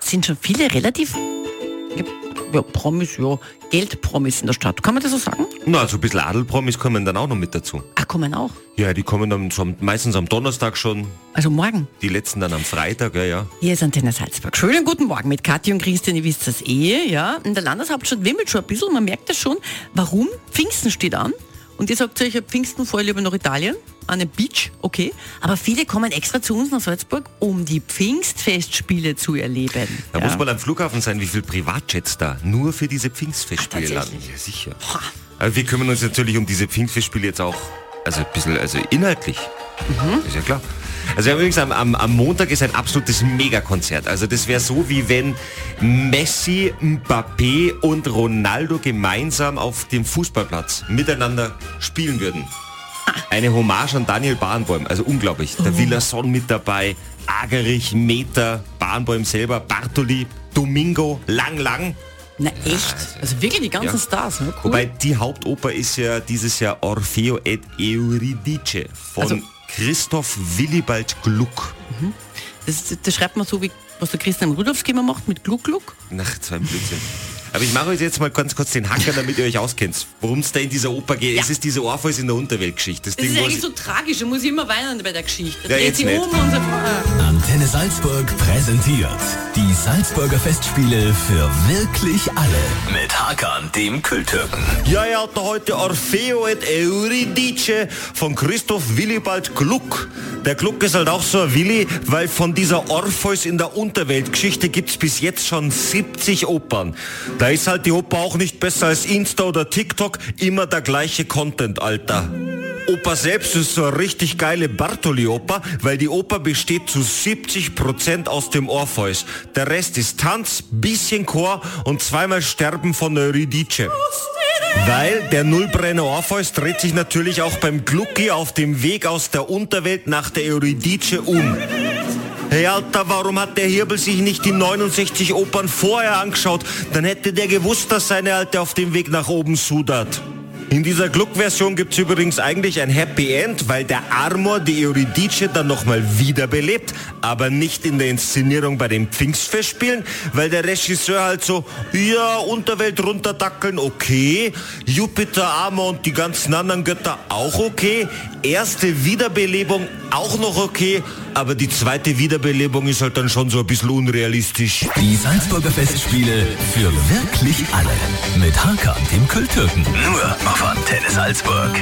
Sind schon viele relativ ja, Promis, ja, Geldpromis in der Stadt. Kann man das so sagen? Na, also ein bisschen Adelpromis kommen dann auch noch mit dazu. Ach, kommen auch. Ja, die kommen dann so am- meistens am Donnerstag schon, Also morgen. die letzten dann am Freitag, ja, ja. Hier ist Antenne Salzburg. Schönen guten Morgen mit Kathi und Christian, ihr wisst das eh, ja. In der Landeshauptstadt wimmelt schon ein bisschen, man merkt das schon. Warum? Pfingsten steht an. Und ihr sagt so, ich habe Pfingsten vorher lieber nach Italien, an den Beach, okay. Aber viele kommen extra zu uns nach Salzburg, um die Pfingstfestspiele zu erleben. Da ja. muss man am Flughafen sein, wie viel Privatjets da nur für diese Pfingstfestspiele Ach, landen. Ja, sicher. Aber wir kümmern uns natürlich um diese Pfingstfestspiele jetzt auch, also ein bisschen, also inhaltlich. Mhm. Ist ja klar. Also übrigens am, am, am Montag ist ein absolutes Megakonzert. Also das wäre so, wie wenn Messi, Mbappé und Ronaldo gemeinsam auf dem Fußballplatz miteinander spielen würden. Eine Hommage an Daniel Barenboim, also unglaublich. Der Oh. Villason mit dabei, Agerich, Meter, Barenboim selber, Bartoli, Domingo, Lang Lang. Na echt? Also wirklich die ganzen Ja. Stars, ne? Cool. Wobei die Hauptoper ist ja dieses Jahr Orfeo et Euridice von Also- Christoph Willibald Gluck. das, das schreibt man so, wie was der Christian Rudolfski immer macht, mit Gluck Gluck. Nach zwei Blödsinn. Aber ich mache euch jetzt mal ganz kurz den Hacker, damit ihr euch auskennt. Worum es da in dieser Oper geht. Ja. Es ist diese Orpheus in der Unterweltgeschichte. Das Das Ding, ist eigentlich so tragisch, da muss ich immer weinen bei der Geschichte. Da Ja, jetzt nicht. um so. Ah. Antenne Salzburg präsentiert die Salzburger Festspiele für wirklich alle. Mit Hakan, dem Kulttürken. Ja, hat da heute Orfeo et Euridice von Christoph Willibald Gluck. Der Gluck ist halt auch so ein Willi, weil von dieser Orpheus in der Unterweltgeschichte gibt's bis jetzt schon 70 Opern. Da ist halt die Oper auch nicht besser als Insta oder TikTok, immer der gleiche Content, Alter. Oper selbst ist so eine richtig geile Bartoli-Oper, weil die Oper besteht zu 70% aus dem Orpheus. Der Rest ist Tanz, bisschen Chor und zweimal Sterben von Eurydice. Weil der Nullbrenner Orpheus dreht sich natürlich auch beim Glucki auf dem Weg aus der Unterwelt nach der Eurydice um. Hey Alter, warum hat der Hirbel sich nicht die 69 Opern vorher angeschaut? Dann hätte der gewusst, dass seine Alte auf dem Weg nach oben sudert. In dieser Gluck-Version gibt's übrigens eigentlich ein Happy End, weil der Armor die Eurydice dann nochmal wiederbelebt, aber nicht in der Inszenierung bei den Pfingstfestspielen, weil der Regisseur halt so, ja, Unterwelt runterdackeln, okay, Jupiter, Amor und die ganzen anderen Götter auch okay, erste Wiederbelebung auch noch okay, aber die zweite Wiederbelebung ist halt dann schon so ein bisschen unrealistisch. Die Salzburger Festspiele für wirklich alle. Mit Hakan, dem Kulttürken. Nur auf Antenne Salzburg.